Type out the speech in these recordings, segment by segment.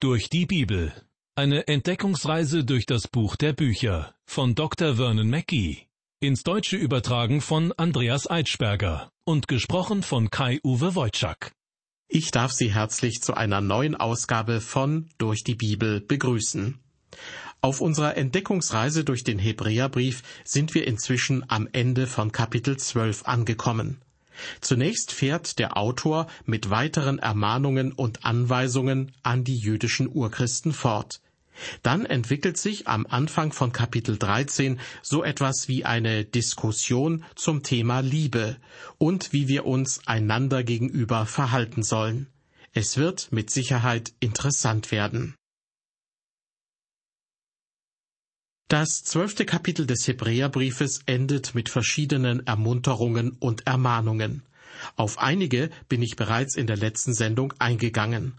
Durch die Bibel. Eine Entdeckungsreise durch das Buch der Bücher von Dr. Vernon Mackey. Ins Deutsche übertragen von Andreas Eitschberger und gesprochen von Kai-Uwe Wojczak. Ich darf Sie herzlich zu einer neuen Ausgabe von Durch die Bibel begrüßen. Auf unserer Entdeckungsreise durch den Hebräerbrief sind wir inzwischen am Ende von Kapitel 12 angekommen. Zunächst fährt der Autor mit weiteren Ermahnungen und Anweisungen an die jüdischen Urchristen fort. Dann entwickelt sich am Anfang von Kapitel 13 so etwas wie eine Diskussion zum Thema Liebe und wie wir uns einander gegenüber verhalten sollen. Es wird mit Sicherheit interessant werden. Das zwölfte Kapitel des Hebräerbriefes endet mit verschiedenen Ermunterungen und Ermahnungen. Auf einige bin ich bereits in der letzten Sendung eingegangen.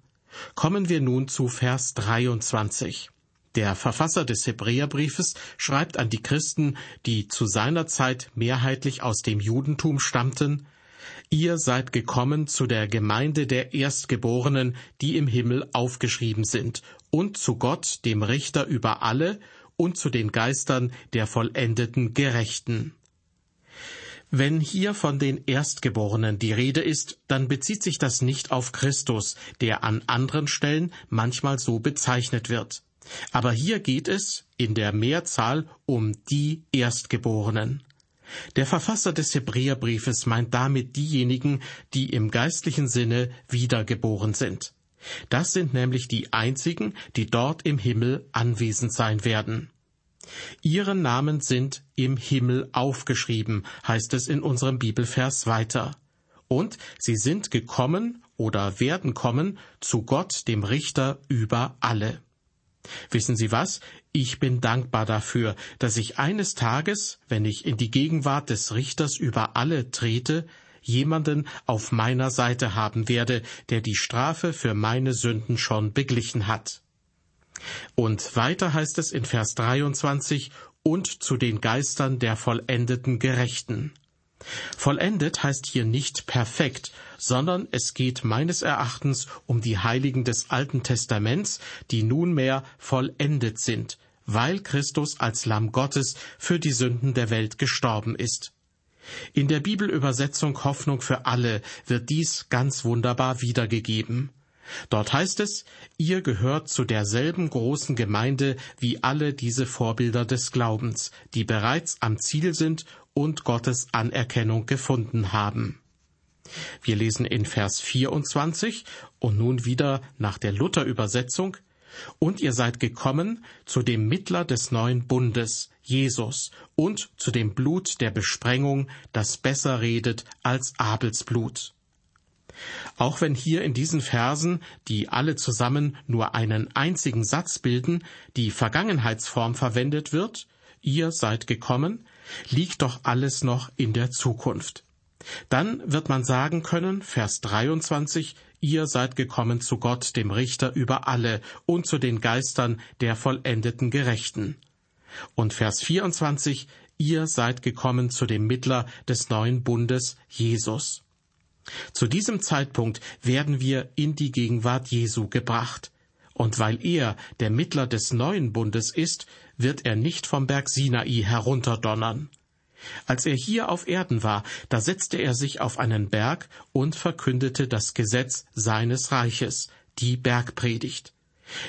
Kommen wir nun zu Vers 23. Der Verfasser des Hebräerbriefes schreibt an die Christen, die zu seiner Zeit mehrheitlich aus dem Judentum stammten, Ihr seid gekommen zu der Gemeinde der Erstgeborenen, die im Himmel aufgeschrieben sind, und zu Gott, dem Richter über alle, und zu den Geistern der vollendeten Gerechten. Wenn hier von den Erstgeborenen die Rede ist, dann bezieht sich das nicht auf Christus, der an anderen Stellen manchmal so bezeichnet wird. Aber hier geht es in der Mehrzahl um die Erstgeborenen. Der Verfasser des Hebräerbriefes meint damit diejenigen, die im geistlichen Sinne wiedergeboren sind. Das sind nämlich die einzigen, die dort im Himmel anwesend sein werden. Ihre Namen sind im Himmel aufgeschrieben, heißt es in unserem Bibelvers weiter. Und sie sind gekommen oder werden kommen zu Gott, dem Richter über alle. Wissen Sie was? Ich bin dankbar dafür, dass ich eines Tages, wenn ich in die Gegenwart des Richters über alle trete, jemanden auf meiner Seite haben werde, der die Strafe für meine Sünden schon beglichen hat. Und weiter heißt es in Vers 23, und zu den Geistern der vollendeten Gerechten. Vollendet heißt hier nicht perfekt, sondern es geht meines Erachtens um die Heiligen des Alten Testaments, die nunmehr vollendet sind, weil Christus als Lamm Gottes für die Sünden der Welt gestorben ist. In der Bibelübersetzung Hoffnung für alle wird dies ganz wunderbar wiedergegeben. Dort heißt es, ihr gehört zu derselben großen Gemeinde wie alle diese Vorbilder des Glaubens, die bereits am Ziel sind und Gottes Anerkennung gefunden haben. Wir lesen in Vers 24 und nun wieder nach der Luther-Übersetzung, und ihr seid gekommen zu dem Mittler des neuen Bundes, Jesus, und zu dem Blut der Besprengung, das besser redet als Abels Blut. Auch wenn hier in diesen Versen, die alle zusammen nur einen einzigen Satz bilden, die Vergangenheitsform verwendet wird, ihr seid gekommen, liegt doch alles noch in der Zukunft. Dann wird man sagen können, Vers 23, ihr seid gekommen zu Gott, dem Richter über alle und zu den Geistern der vollendeten Gerechten. Und Vers 24, ihr seid gekommen zu dem Mittler des neuen Bundes, Jesus. Zu diesem Zeitpunkt werden wir in die Gegenwart Jesu gebracht. Und weil er der Mittler des neuen Bundes ist, wird er nicht vom Berg Sinai herunterdonnern. Als er hier auf Erden war, da setzte er sich auf einen Berg und verkündete das Gesetz seines Reiches, die Bergpredigt.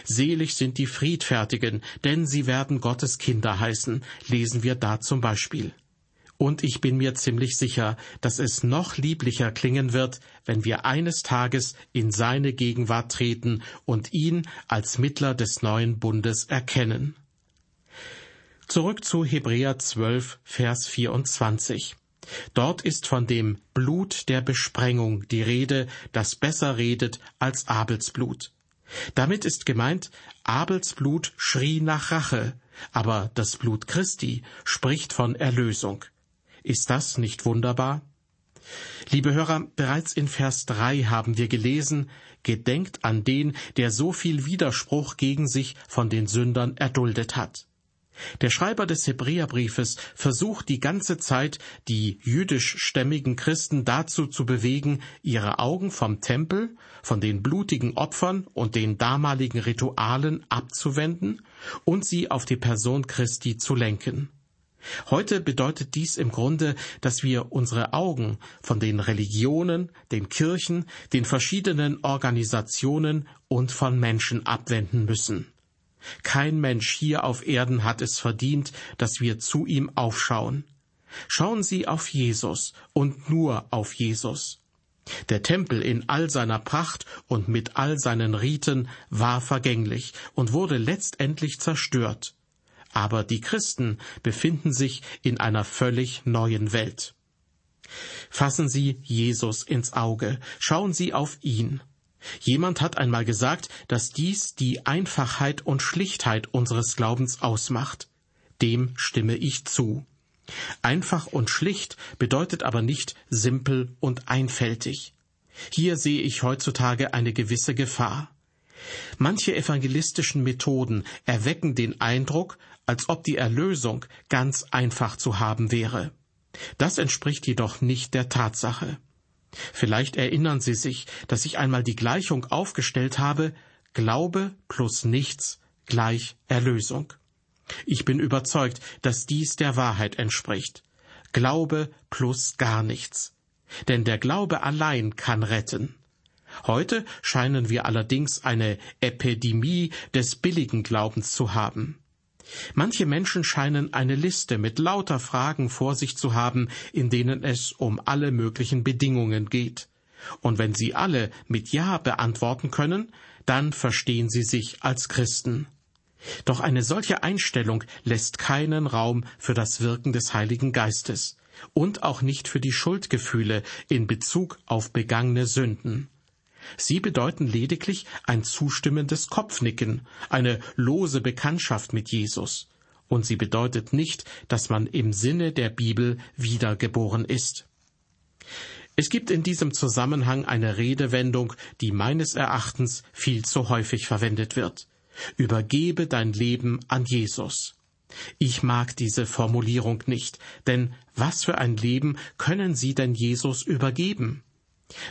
Selig sind die Friedfertigen, denn sie werden Gottes Kinder heißen, lesen wir da zum Beispiel. Und ich bin mir ziemlich sicher, dass es noch lieblicher klingen wird, wenn wir eines Tages in seine Gegenwart treten und ihn als Mittler des neuen Bundes erkennen. Zurück zu Hebräer 12, Vers 24. Dort ist von dem Blut der Besprengung die Rede, das besser redet als Abels Blut. Damit ist gemeint, Abels Blut schrie nach Rache, aber das Blut Christi spricht von Erlösung. Ist das nicht wunderbar? Liebe Hörer, bereits in Vers 3 haben wir gelesen, Gedenkt an den, der so viel Widerspruch gegen sich von den Sündern erduldet hat. Der Schreiber des Hebräerbriefes versucht die ganze Zeit, die jüdischstämmigen Christen dazu zu bewegen, ihre Augen vom Tempel, von den blutigen Opfern und den damaligen Ritualen abzuwenden und sie auf die Person Christi zu lenken. Heute bedeutet dies im Grunde, dass wir unsere Augen von den Religionen, den Kirchen, den verschiedenen Organisationen und von Menschen abwenden müssen. Kein Mensch hier auf Erden hat es verdient, dass wir zu ihm aufschauen. Schauen Sie auf Jesus und nur auf Jesus. Der Tempel in all seiner Pracht und mit all seinen Riten war vergänglich und wurde letztendlich zerstört. Aber die Christen befinden sich in einer völlig neuen Welt. Fassen Sie Jesus ins Auge, schauen Sie auf ihn. Jemand hat einmal gesagt, dass dies die Einfachheit und Schlichtheit unseres Glaubens ausmacht. Dem stimme ich zu. Einfach und schlicht bedeutet aber nicht simpel und einfältig. Hier sehe ich heutzutage eine gewisse Gefahr. Manche evangelistischen Methoden erwecken den Eindruck, als ob die Erlösung ganz einfach zu haben wäre. Das entspricht jedoch nicht der Tatsache. Vielleicht erinnern Sie sich, dass ich einmal die Gleichung aufgestellt habe, Glaube plus nichts gleich Erlösung. Ich bin überzeugt, dass dies der Wahrheit entspricht. Glaube plus gar nichts. Denn der Glaube allein kann retten. Heute scheinen wir allerdings eine Epidemie des billigen Glaubens zu haben. Manche Menschen scheinen eine Liste mit lauter Fragen vor sich zu haben, in denen es um alle möglichen Bedingungen geht. Und wenn sie alle mit Ja beantworten können, dann verstehen sie sich als Christen. Doch eine solche Einstellung lässt keinen Raum für das Wirken des Heiligen Geistes und auch nicht für die Schuldgefühle in Bezug auf begangene Sünden. Sie bedeuten lediglich ein zustimmendes Kopfnicken, eine lose Bekanntschaft mit Jesus. Und sie bedeutet nicht, dass man im Sinne der Bibel wiedergeboren ist. Es gibt in diesem Zusammenhang eine Redewendung, die meines Erachtens viel zu häufig verwendet wird. Übergebe dein Leben an Jesus. Ich mag diese Formulierung nicht, denn was für ein Leben können Sie denn Jesus übergeben?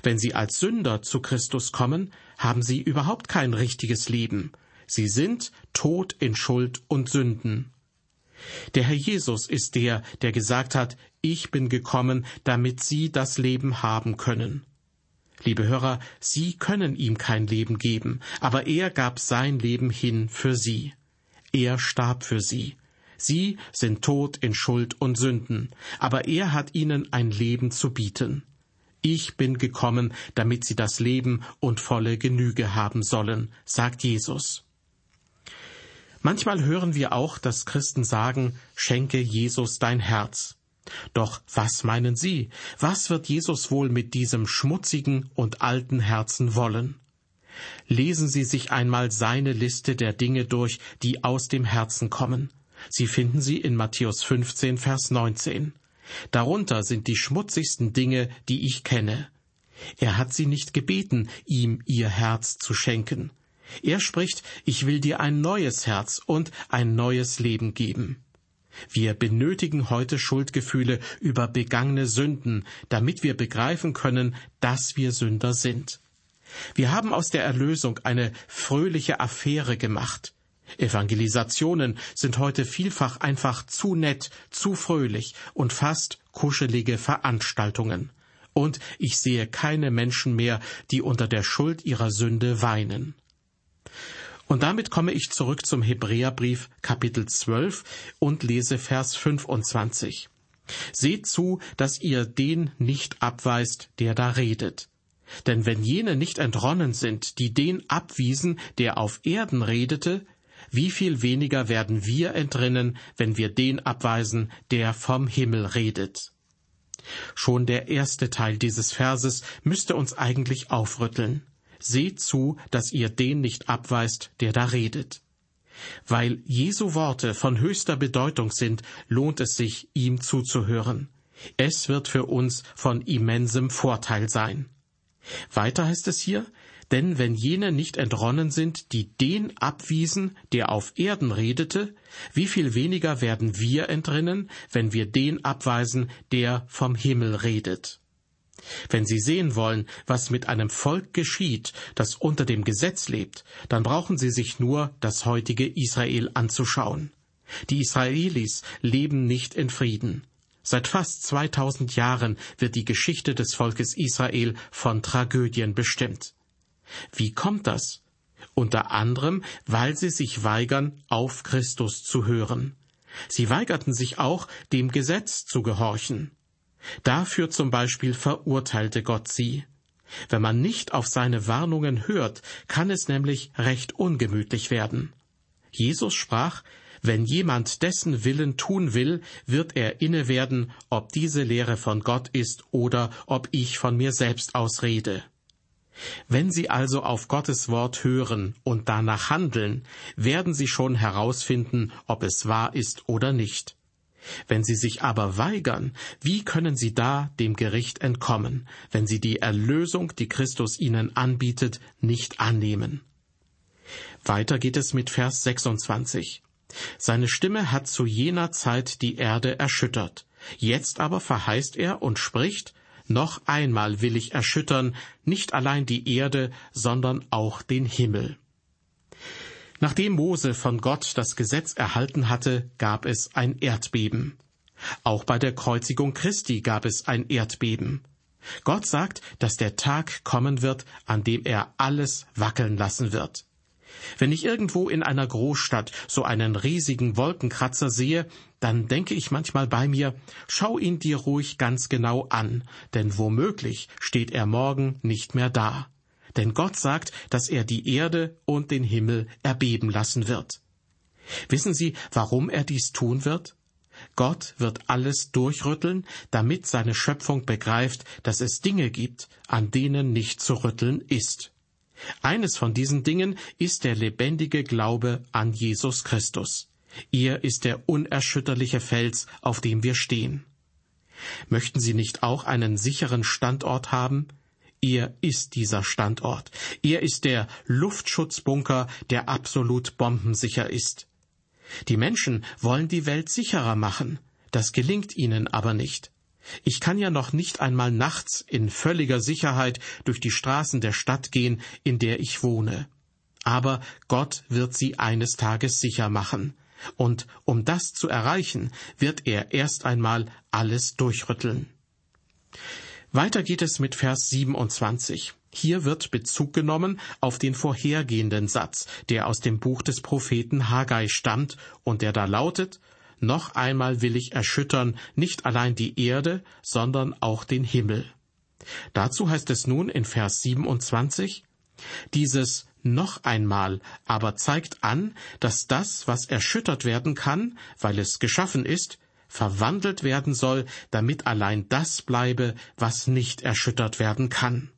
Wenn Sie als Sünder zu Christus kommen, haben Sie überhaupt kein richtiges Leben. Sie sind tot in Schuld und Sünden. Der Herr Jesus ist der, der gesagt hat, ich bin gekommen, damit Sie das Leben haben können. Liebe Hörer, Sie können ihm kein Leben geben, aber er gab sein Leben hin für Sie. Er starb für Sie. Sie sind tot in Schuld und Sünden, aber er hat ihnen ein Leben zu bieten. Ich bin gekommen, damit sie das Leben und volle Genüge haben sollen, sagt Jesus. Manchmal hören wir auch, dass Christen sagen, schenke Jesus dein Herz. Doch was meinen Sie? Was wird Jesus wohl mit diesem schmutzigen und alten Herzen wollen? Lesen Sie sich einmal seine Liste der Dinge durch, die aus dem Herzen kommen. Sie finden sie in Matthäus 15, Vers 19. Darunter sind die schmutzigsten Dinge, die ich kenne. Er hat sie nicht gebeten, ihm ihr Herz zu schenken. Er spricht, ich will dir ein neues Herz und ein neues Leben geben. Wir benötigen heute Schuldgefühle über begangene Sünden, damit wir begreifen können, dass wir Sünder sind. Wir haben aus der Erlösung eine fröhliche Affäre gemacht. Evangelisationen sind heute vielfach einfach zu nett, zu fröhlich und fast kuschelige Veranstaltungen. Und ich sehe keine Menschen mehr, die unter der Schuld ihrer Sünde weinen. Und damit komme ich zurück zum Hebräerbrief Kapitel 12 und lese Vers 25. Seht zu, dass ihr den nicht abweist, der da redet. Denn wenn jene nicht entronnen sind, die den abwiesen, der auf Erden redete, wie viel weniger werden wir entrinnen, wenn wir den abweisen, der vom Himmel redet. Schon der erste Teil dieses Verses müsste uns eigentlich aufrütteln. Seht zu, dass ihr den nicht abweist, der da redet. Weil Jesu Worte von höchster Bedeutung sind, lohnt es sich, ihm zuzuhören. Es wird für uns von immensem Vorteil sein. Weiter heißt es hier, Denn wenn jene nicht entronnen sind, die den abwiesen, der auf Erden redete, wie viel weniger werden wir entrinnen, wenn wir den abweisen, der vom Himmel redet. Wenn Sie sehen wollen, was mit einem Volk geschieht, das unter dem Gesetz lebt, dann brauchen Sie sich nur das heutige Israel anzuschauen. Die Israelis leben nicht in Frieden. Seit fast 2000 Jahren wird die Geschichte des Volkes Israel von Tragödien bestimmt. Wie kommt das? Unter anderem, weil sie sich weigern, auf Christus zu hören. Sie weigerten sich auch, dem Gesetz zu gehorchen. Dafür zum Beispiel verurteilte Gott sie. Wenn man nicht auf seine Warnungen hört, kann es nämlich recht ungemütlich werden. Jesus sprach, wenn jemand dessen Willen tun will, wird er inne werden, ob diese Lehre von Gott ist oder ob ich von mir selbst ausrede. Wenn Sie also auf Gottes Wort hören und danach handeln, werden Sie schon herausfinden, ob es wahr ist oder nicht. Wenn Sie sich aber weigern, wie können Sie da dem Gericht entkommen, wenn Sie die Erlösung, die Christus Ihnen anbietet, nicht annehmen? Weiter geht es mit Vers 26. Seine Stimme hat zu jener Zeit die Erde erschüttert. Jetzt aber verheißt er und spricht, noch einmal will ich erschüttern, nicht allein die Erde, sondern auch den Himmel. Nachdem Mose von Gott das Gesetz erhalten hatte, gab es ein Erdbeben. Auch bei der Kreuzigung Christi gab es ein Erdbeben. Gott sagt, dass der Tag kommen wird, an dem er alles wackeln lassen wird. Wenn ich irgendwo in einer Großstadt so einen riesigen Wolkenkratzer sehe, dann denke ich manchmal bei mir, schau ihn dir ruhig ganz genau an, denn womöglich steht er morgen nicht mehr da. Denn Gott sagt, dass er die Erde und den Himmel erbeben lassen wird. Wissen Sie, warum er dies tun wird? Gott wird alles durchrütteln, damit seine Schöpfung begreift, dass es Dinge gibt, an denen nicht zu rütteln ist. Eines von diesen Dingen ist der lebendige Glaube an Jesus Christus. Er ist der unerschütterliche Fels, auf dem wir stehen. Möchten Sie nicht auch einen sicheren Standort haben? Er ist dieser Standort. Er ist der Luftschutzbunker, der absolut bombensicher ist. Die Menschen wollen die Welt sicherer machen. Das gelingt ihnen aber nicht. Ich kann ja noch nicht einmal nachts in völliger Sicherheit durch die Straßen der Stadt gehen, in der ich wohne. Aber Gott wird sie eines Tages sicher machen. Und um das zu erreichen, wird er erst einmal alles durchrütteln. Weiter geht es mit Vers 27. Hier wird Bezug genommen auf den vorhergehenden Satz, der aus dem Buch des Propheten Haggai stammt und der da lautet, noch einmal will ich erschüttern nicht allein die Erde, sondern auch den Himmel. Dazu heißt es nun in Vers 27, dieses noch einmal aber zeigt an, dass das, was erschüttert werden kann, weil es geschaffen ist, verwandelt werden soll, damit allein das bleibe, was nicht erschüttert werden kann.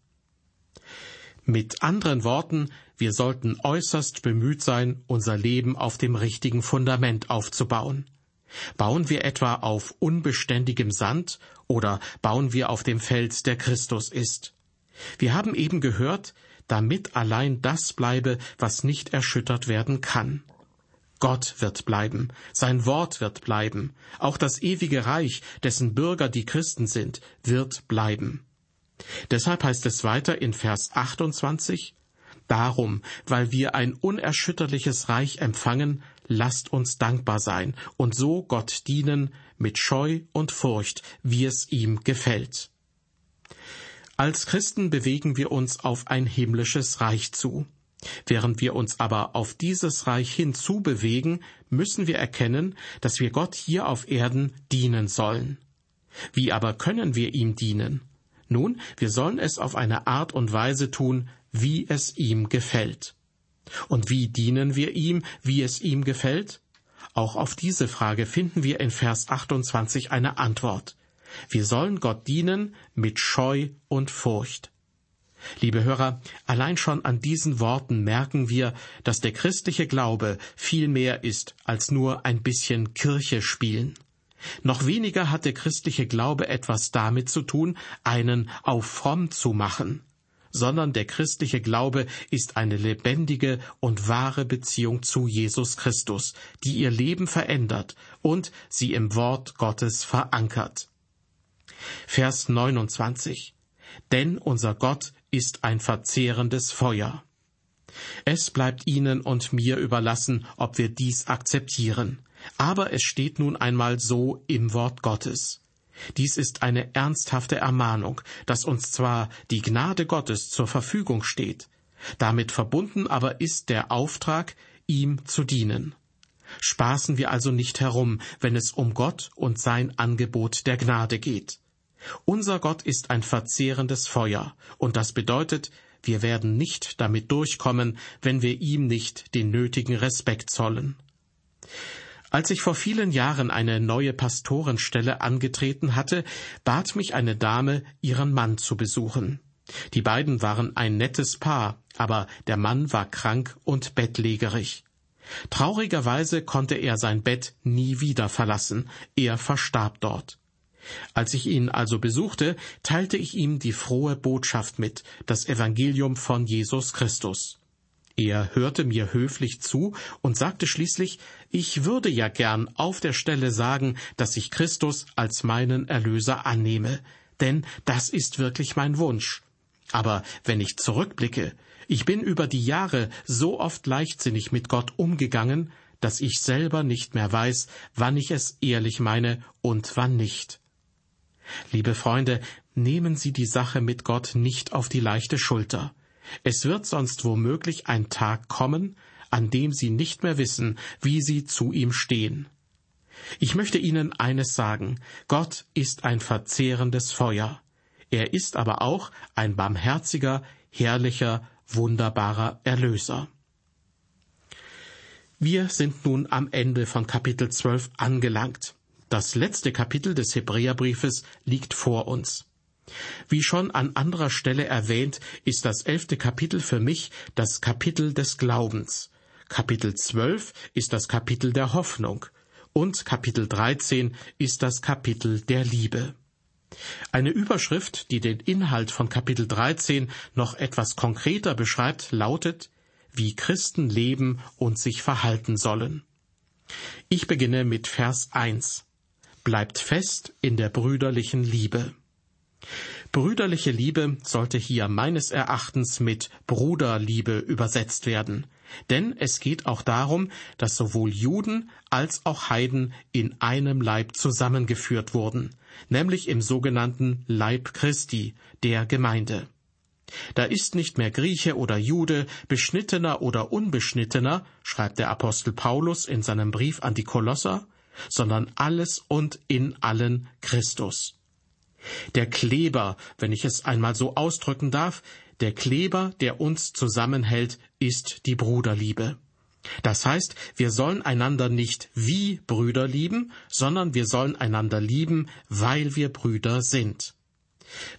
Mit anderen Worten, wir sollten äußerst bemüht sein, unser Leben auf dem richtigen Fundament aufzubauen. Bauen wir etwa auf unbeständigem Sand oder bauen wir auf dem Fels, der Christus ist? Wir haben eben gehört, damit allein das bleibe, was nicht erschüttert werden kann. Gott wird bleiben, sein Wort wird bleiben, auch das ewige Reich, dessen Bürger die Christen sind, wird bleiben. Deshalb heißt es weiter in Vers 28, Darum, weil wir ein unerschütterliches Reich empfangen, lasst uns dankbar sein und so Gott dienen mit Scheu und Furcht, wie es ihm gefällt. Als Christen bewegen wir uns auf ein himmlisches Reich zu. Während wir uns aber auf dieses Reich hinzubewegen, müssen wir erkennen, dass wir Gott hier auf Erden dienen sollen. Wie aber können wir ihm dienen? Nun, wir sollen es auf eine Art und Weise tun, wie es ihm gefällt. Und wie dienen wir ihm, wie es ihm gefällt? Auch auf diese Frage finden wir in Vers 28 eine Antwort. Wir sollen Gott dienen mit Scheu und Furcht. Liebe Hörer, allein schon an diesen Worten merken wir, dass der christliche Glaube viel mehr ist als nur ein bisschen Kirche spielen. Noch weniger hat der christliche Glaube etwas damit zu tun, einen auf fromm zu machen sondern der christliche Glaube ist eine lebendige und wahre Beziehung zu Jesus Christus, die ihr Leben verändert und sie im Wort Gottes verankert. Vers 29 Denn unser Gott ist ein verzehrendes Feuer. Es bleibt Ihnen und mir überlassen, ob wir dies akzeptieren. Aber es steht nun einmal so im Wort Gottes. Dies ist eine ernsthafte Ermahnung, dass uns zwar die Gnade Gottes zur Verfügung steht, damit verbunden aber ist der Auftrag, ihm zu dienen. Spaßen wir also nicht herum, wenn es um Gott und sein Angebot der Gnade geht. Unser Gott ist ein verzehrendes Feuer, und das bedeutet, wir werden nicht damit durchkommen, wenn wir ihm nicht den nötigen Respekt zollen. Als ich vor vielen Jahren eine neue Pastorenstelle angetreten hatte, bat mich eine Dame, ihren Mann zu besuchen. Die beiden waren ein nettes Paar, aber der Mann war krank und bettlägerig. Traurigerweise konnte er sein Bett nie wieder verlassen, er verstarb dort. Als ich ihn also besuchte, teilte ich ihm die frohe Botschaft mit, das Evangelium von Jesus Christus. Er hörte mir höflich zu und sagte schließlich, ich würde ja gern auf der Stelle sagen, dass ich Christus als meinen Erlöser annehme, denn das ist wirklich mein Wunsch. Aber wenn ich zurückblicke, ich bin über die Jahre so oft leichtsinnig mit Gott umgegangen, dass ich selber nicht mehr weiß, wann ich es ehrlich meine und wann nicht. Liebe Freunde, nehmen Sie die Sache mit Gott nicht auf die leichte Schulter. Es wird sonst womöglich ein Tag kommen, an dem Sie nicht mehr wissen, wie Sie zu ihm stehen. Ich möchte Ihnen eines sagen, Gott ist ein verzehrendes Feuer. Er ist aber auch ein barmherziger, herrlicher, wunderbarer Erlöser. Wir sind nun am Ende von Kapitel 12 angelangt. Das letzte Kapitel des Hebräerbriefes liegt vor uns. Wie schon an anderer Stelle erwähnt, ist das elfte Kapitel für mich das Kapitel des Glaubens. Kapitel 12 ist das Kapitel der Hoffnung und Kapitel 13 ist das Kapitel der Liebe. Eine Überschrift, die den Inhalt von Kapitel 13 noch etwas konkreter beschreibt, lautet, wie Christen leben und sich verhalten sollen. Ich beginne mit Vers 1 bleibt fest in der brüderlichen Liebe. Brüderliche Liebe sollte hier meines Erachtens mit Bruderliebe übersetzt werden, denn es geht auch darum, dass sowohl Juden als auch Heiden in einem Leib zusammengeführt wurden, nämlich im sogenannten Leib Christi, der Gemeinde. Da ist nicht mehr Grieche oder Jude, beschnittener oder unbeschnittener, schreibt der Apostel Paulus in seinem Brief an die Kolosser, sondern alles und in allen Christus. Der Kleber, wenn ich es einmal so ausdrücken darf, der Kleber, der uns zusammenhält, ist die Bruderliebe. Das heißt, wir sollen einander nicht wie Brüder lieben, sondern wir sollen einander lieben, weil wir Brüder sind.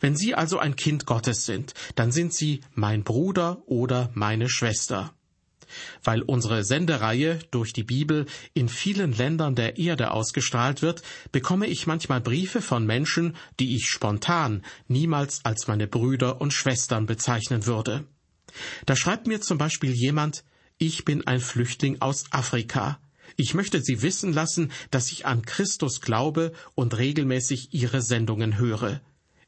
Wenn Sie also ein Kind Gottes sind, dann sind Sie mein Bruder oder meine Schwester. Weil unsere Sendereihe durch die Bibel in vielen Ländern der Erde ausgestrahlt wird, bekomme ich manchmal Briefe von Menschen, die ich spontan niemals als meine Brüder und Schwestern bezeichnen würde. Da schreibt mir zum Beispiel jemand, ich bin ein Flüchtling aus Afrika. Ich möchte Sie wissen lassen, dass ich an Christus glaube und regelmäßig Ihre Sendungen höre.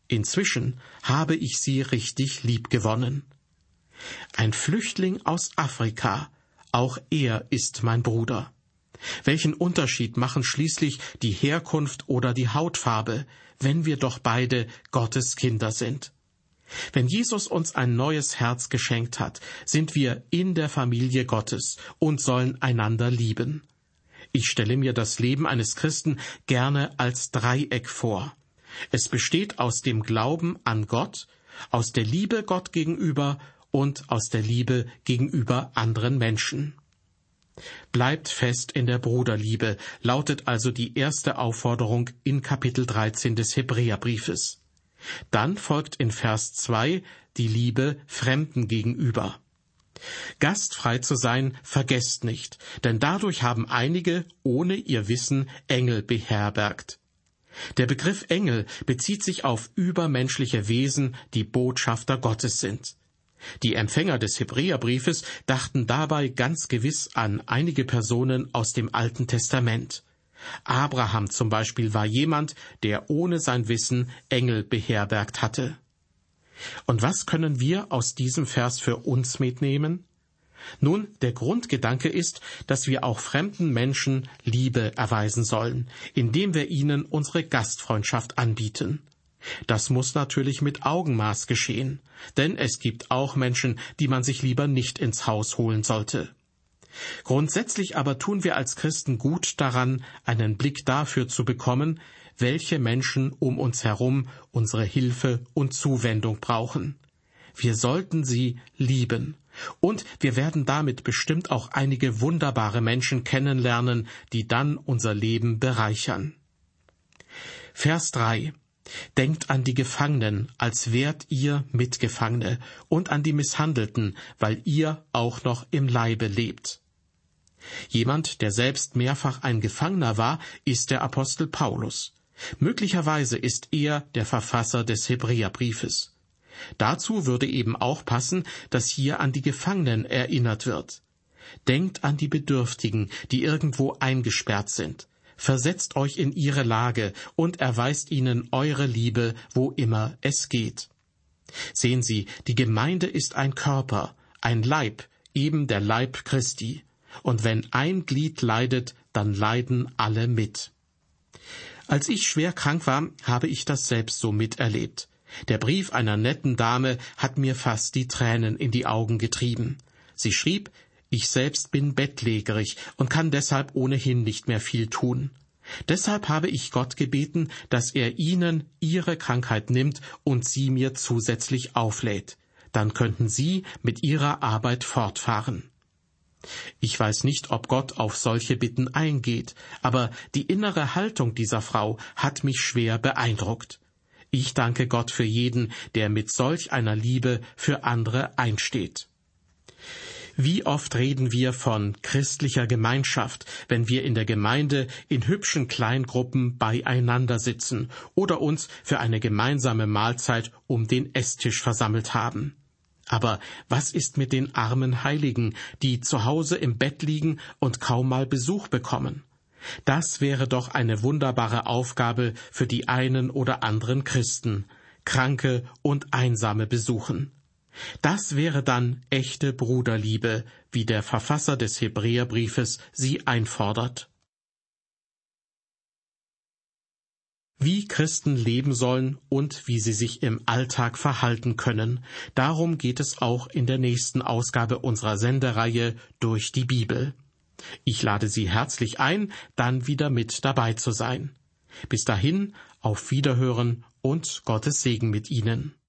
Inzwischen habe ich Sie richtig lieb gewonnen. Ein Flüchtling aus Afrika, auch er ist mein Bruder. Welchen Unterschied machen schließlich die Herkunft oder die Hautfarbe, wenn wir doch beide Gottes Kinder sind? Wenn Jesus uns ein neues Herz geschenkt hat, sind wir in der Familie Gottes und sollen einander lieben. Ich stelle mir das Leben eines Christen gerne als Dreieck vor. Es besteht aus dem Glauben an Gott, aus der Liebe Gott gegenüber und aus der Liebe gegenüber anderen Menschen. Bleibt fest in der Bruderliebe, lautet also die erste Aufforderung in Kapitel 13 des Hebräerbriefes. Dann folgt in Vers 2 die Liebe Fremden gegenüber. Gastfrei zu sein, vergesst nicht, denn dadurch haben einige ohne ihr Wissen Engel beherbergt. Der Begriff Engel bezieht sich auf übermenschliche Wesen, die Botschafter Gottes sind. Die Empfänger des Hebräerbriefes dachten dabei ganz gewiss an einige Personen aus dem Alten Testament. Abraham zum Beispiel war jemand, der ohne sein Wissen Engel beherbergt hatte. Und was können wir aus diesem Vers für uns mitnehmen? Nun, der Grundgedanke ist, dass wir auch fremden Menschen Liebe erweisen sollen, indem wir ihnen unsere Gastfreundschaft anbieten. Das muss natürlich mit Augenmaß geschehen, denn es gibt auch Menschen, die man sich lieber nicht ins Haus holen sollte. Grundsätzlich aber tun wir als Christen gut daran, einen Blick dafür zu bekommen, welche Menschen um uns herum unsere Hilfe und Zuwendung brauchen. Wir sollten sie lieben. Und wir werden damit bestimmt auch einige wunderbare Menschen kennenlernen, die dann unser Leben bereichern. Vers 3 Denkt an die Gefangenen, als wärt ihr Mitgefangene, und an die Misshandelten, weil ihr auch noch im Leibe lebt. Jemand, der selbst mehrfach ein Gefangener war, ist der Apostel Paulus. Möglicherweise ist er der Verfasser des Hebräerbriefes. Dazu würde eben auch passen, dass hier an die Gefangenen erinnert wird. Denkt an die Bedürftigen, die irgendwo eingesperrt sind. Versetzt euch in ihre Lage und erweist ihnen eure Liebe, wo immer es geht. Sehen Sie, die Gemeinde ist ein Körper, ein Leib, eben der Leib Christi. Und wenn ein Glied leidet, dann leiden alle mit. Als ich schwer krank war, habe ich das selbst so miterlebt. Der Brief einer netten Dame hat mir fast die Tränen in die Augen getrieben. Sie schrieb, ich selbst bin bettlägerig und kann deshalb ohnehin nicht mehr viel tun. Deshalb habe ich Gott gebeten, dass er Ihnen Ihre Krankheit nimmt und sie mir zusätzlich auflädt. Dann könnten Sie mit Ihrer Arbeit fortfahren. Ich weiß nicht, ob Gott auf solche Bitten eingeht, aber die innere Haltung dieser Frau hat mich schwer beeindruckt. Ich danke Gott für jeden, der mit solch einer Liebe für andere einsteht. Wie oft reden wir von christlicher Gemeinschaft, wenn wir in der Gemeinde in hübschen Kleingruppen beieinander sitzen oder uns für eine gemeinsame Mahlzeit um den Esstisch versammelt haben. Aber was ist mit den armen Heiligen, die zu Hause im Bett liegen und kaum mal Besuch bekommen? Das wäre doch eine wunderbare Aufgabe für die einen oder anderen Christen, Kranke und Einsame besuchen. Das wäre dann echte Bruderliebe, wie der Verfasser des Hebräerbriefes sie einfordert. Wie Christen leben sollen und wie sie sich im Alltag verhalten können, darum geht es auch in der nächsten Ausgabe unserer Sendereihe durch die Bibel. Ich lade Sie herzlich ein, dann wieder mit dabei zu sein. Bis dahin, auf Wiederhören und Gottes Segen mit Ihnen.